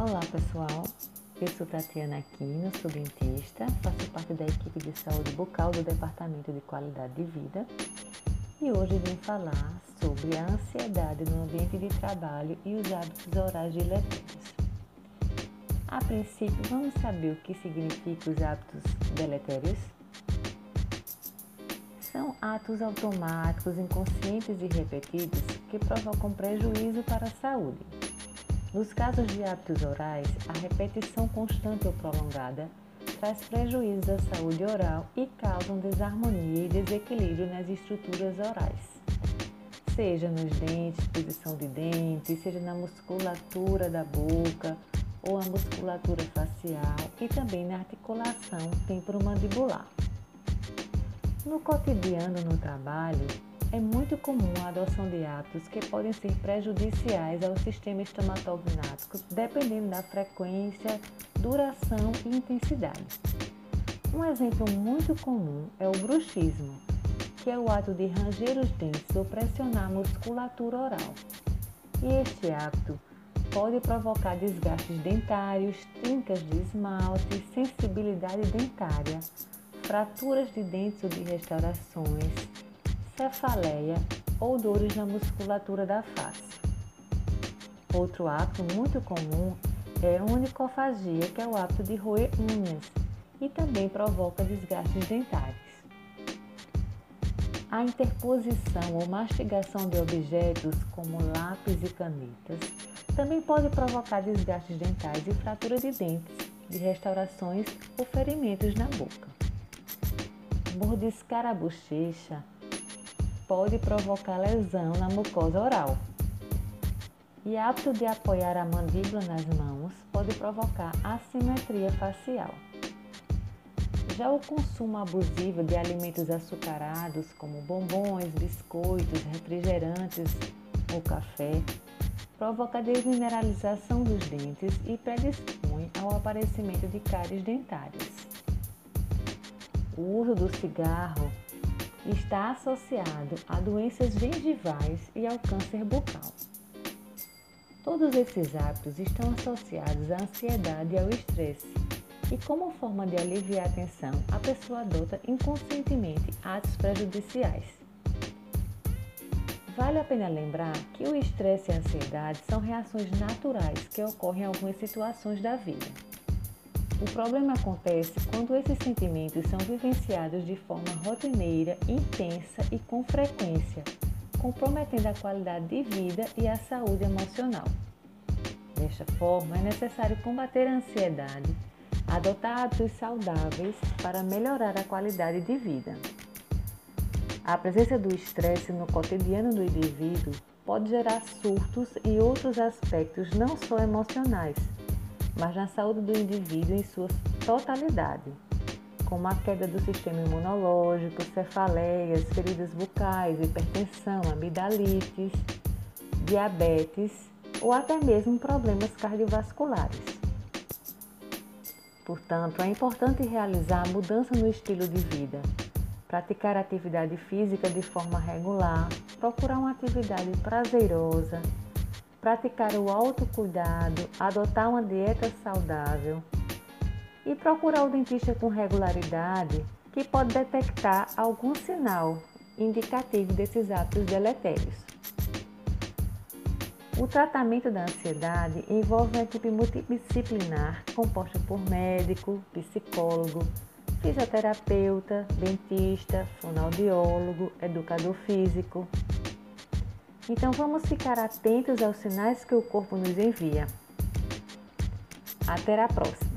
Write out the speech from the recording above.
Olá pessoal, eu sou Tatiana Aquino, sou dentista, faço parte da equipe de saúde bucal do Departamento de Qualidade de Vida e hoje vim falar sobre a ansiedade no ambiente de trabalho e os hábitos orais deletérios. A princípio, vamos saber o que significam os hábitos deletérios? São atos automáticos, inconscientes e repetidos que provocam prejuízo para a saúde nos casos de hábitos orais, a repetição constante ou prolongada traz prejuízos à saúde oral e causam desarmonia e desequilíbrio nas estruturas orais, seja nos dentes, posição de dentes, seja na musculatura da boca ou a musculatura facial e também na articulação temporomandibular. No cotidiano no trabalho, é muito comum a adoção de hábitos que podem ser prejudiciais ao sistema estomatognático, dependendo da frequência, duração e intensidade. Um exemplo muito comum é o bruxismo, que é o ato de ranger os dentes ou pressionar a musculatura oral. E este hábito pode provocar desgastes dentários, trincas de esmalte, sensibilidade dentária, fraturas de dentes ou de restaurações, cefaleia ou dores na musculatura da face. Outro hábito muito comum é a onicofagia, que é o hábito de roer unhas e também provoca desgastes dentários. A interposição ou mastigação de objetos como lápis e canetas também pode provocar desgastes dentais e fraturas de dentes, de restaurações ou ferimentos na boca. Mordiscar a bochecha pode provocar lesão na mucosa oral. E hábito de apoiar a mandíbula nas mãos pode provocar assimetria facial. Já o consumo abusivo de alimentos açucarados, como bombons, biscoitos, refrigerantes ou café, provoca desmineralização dos dentes e predispõe ao aparecimento de cáries dentárias. O uso do cigarro está associado a doenças gengivais e ao câncer bucal. Todos esses hábitos estão associados à ansiedade e ao estresse, e como forma de aliviar a tensão, a pessoa adota inconscientemente atos prejudiciais. Vale a pena lembrar que o estresse e a ansiedade são reações naturais que ocorrem em algumas situações da vida. O problema acontece quando esses sentimentos são vivenciados de forma rotineira, intensa e com frequência, comprometendo a qualidade de vida e a saúde emocional. Desta forma, é necessário combater a ansiedade, adotar hábitos saudáveis para melhorar a qualidade de vida. A presença do estresse no cotidiano do indivíduo pode gerar surtos e outros aspectos não só emocionais mas na saúde do indivíduo em sua totalidade, como a queda do sistema imunológico, cefaleias, feridas bucais, hipertensão, amidalites, diabetes ou até mesmo problemas cardiovasculares. Portanto, é importante realizar a mudança no estilo de vida, praticar atividade física de forma regular, procurar uma atividade prazerosa, praticar o autocuidado, adotar uma dieta saudável e procurar o dentista com regularidade, que pode detectar algum sinal indicativo desses hábitos deletérios. O tratamento da ansiedade envolve uma equipe multidisciplinar composta por médico, psicólogo, fisioterapeuta, dentista, fonoaudiólogo, educador físico, então vamos ficar atentos aos sinais que o corpo nos envia. Até a próxima!